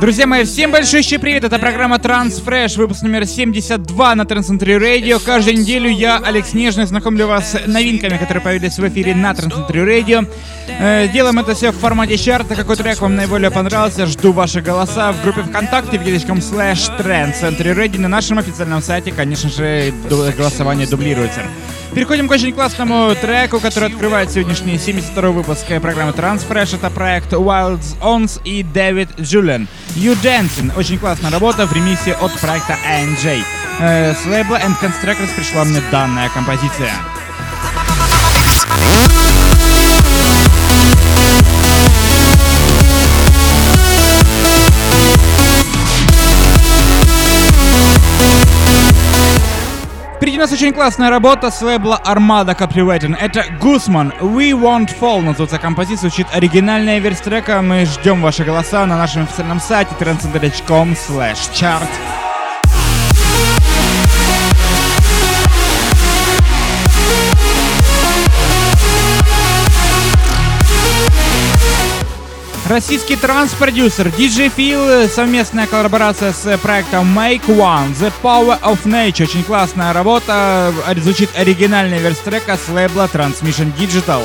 Друзья мои, всем большой привет! Это программа Transfresh, выпуск номер 72 на Transcentry Radio. Каждую неделю я, Алекс Нежный, знакомлю вас с новинками, которые появились в эфире на Transcentry Radio. Э, делаем это все в формате чарта. Какой трек вам наиболее понравился? Жду ваши голоса в группе ВКонтакте вконтакте slash Transcentry Radio. На нашем официальном сайте, конечно же, голосование дублируется. Переходим к очень классному треку, который открывает сегодняшний 72 выпуск программы Transfresh. Это проект Wilds Ons и Дэвид Джулиан. You Dancing. Очень классная работа в ремисе от проекта ANJ. Э, с лейбла And Constructors пришла мне данная композиция. Впереди нас очень классная работа с лейбла Armada Copywriting. Это Гусман We Won't Fall называется композиция. Звучит оригинальная версия трека. Мы ждем ваши голоса на нашем официальном сайте transcender.com slash chart. Российский транс-продюсер DJ Phil, совместная коллаборация с проектом Make One, The Power of Nature. Очень классная работа, звучит оригинальная версия трека с лейбла Transmission Digital.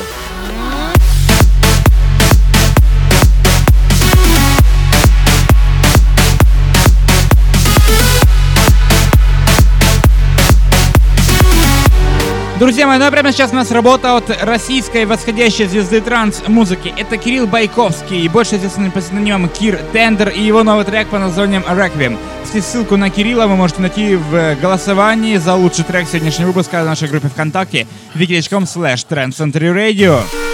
Друзья мои, ну а прямо сейчас у нас работа от российской восходящей звезды транс-музыки. Это Кирилл Байковский, больше известный под псевдонимом Кир Тендер и его новый трек под названием Requiem. Ссылку на Кирилла вы можете найти в голосовании за лучший трек сегодняшнего выпуска в нашей группе ВКонтакте wiki.com slash Radio.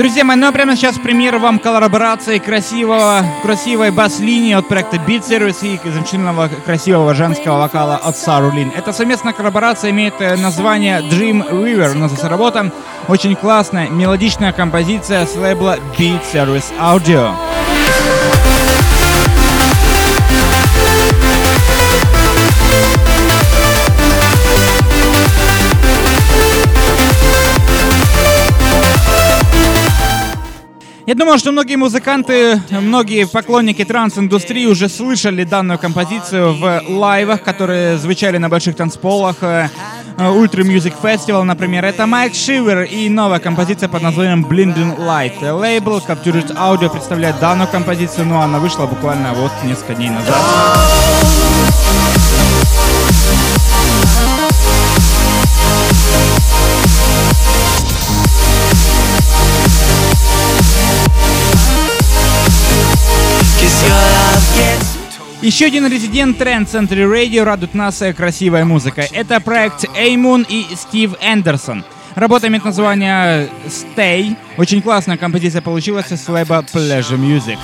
Друзья мои, ну а прямо сейчас пример вам коллаборации красивого, красивой бас-линии от проекта Beat Service и замечательного красивого женского вокала от Сарулин. Эта совместная коллаборация имеет э, название Dream River, называется работа. Очень классная, мелодичная композиция с лейбла Beat Service Audio. Я думаю, что многие музыканты, многие поклонники транс-индустрии уже слышали данную композицию в лайвах, которые звучали на больших танцполах. Э, Ultra Music Festival, например. Это Майк Шивер и новая композиция под названием Blinding Light. Лейбл Captured Audio представляет данную композицию, но она вышла буквально вот несколько дней назад. Еще один резидент Trend Century Radio радует нас красивой музыкой. Это проект Эймун и Стив Эндерсон. Работа имеет название Stay. Очень классная композиция получилась с лейба Pleasure Music.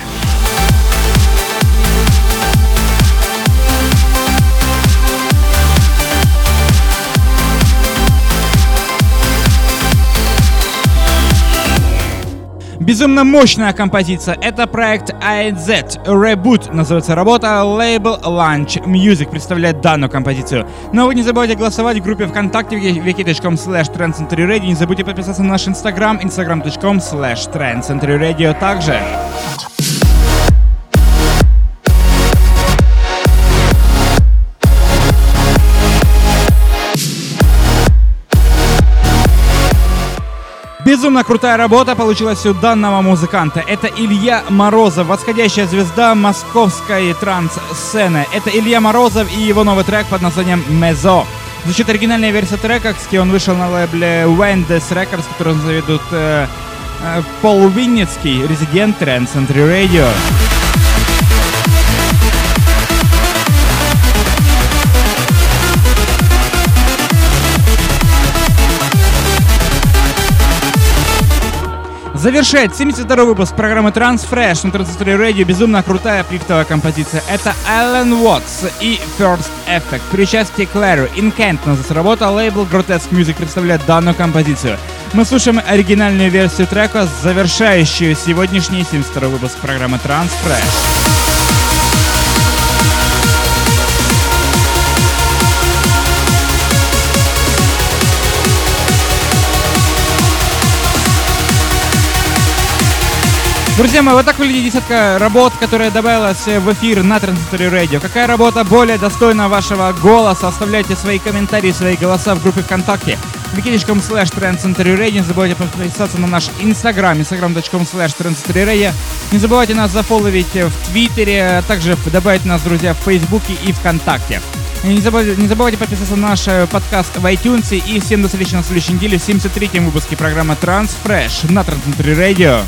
Безумно мощная композиция. Это проект AZ Reboot. Называется работа. Лейбл Lunch Music представляет данную композицию. Но вы не забывайте голосовать в группе ВКонтакте wiki.com slash. Не забудьте подписаться на наш инстаграм instagram.com slash trendcenturyradio также. Безумно крутая работа получилась у данного музыканта. Это Илья Морозов, восходящая звезда московской транс-сцены. Это Илья Морозов и его новый трек под названием «Мезо». Звучит оригинальная версия трека, с он вышел на лейбле Wendes Records, который заведут э, э, Пол Винницкий, резидент Trend Century Radio. Завершает 72 выпуск программы Transfresh на Transistor Radio безумно крутая плифтовая композиция. Это Alan Watts и First Effect при участии. Incant называется работа, лейбл Grotesque Music представляет данную композицию. Мы слушаем оригинальную версию трека, завершающую сегодняшний 72 выпуск программы Transfresh. Друзья мои, вот так выглядит десятка работ, которая добавилась в эфир на Transistor Radio. Какая работа более достойна вашего голоса? Оставляйте свои комментарии, свои голоса в группе ВКонтакте wiki.com slash Radio. Не забывайте подписаться на наш инстаграм, instagram.com slash Radio. Не забывайте нас зафолловить в Твиттере, а также добавить нас, друзья, в Фейсбуке и ВКонтакте. Не забывайте, не забывайте подписаться на наш э, подкаст в iTunes. И всем до встречи на следующей неделе в 73-м выпуске программы Transfresh на Transcentry Radio.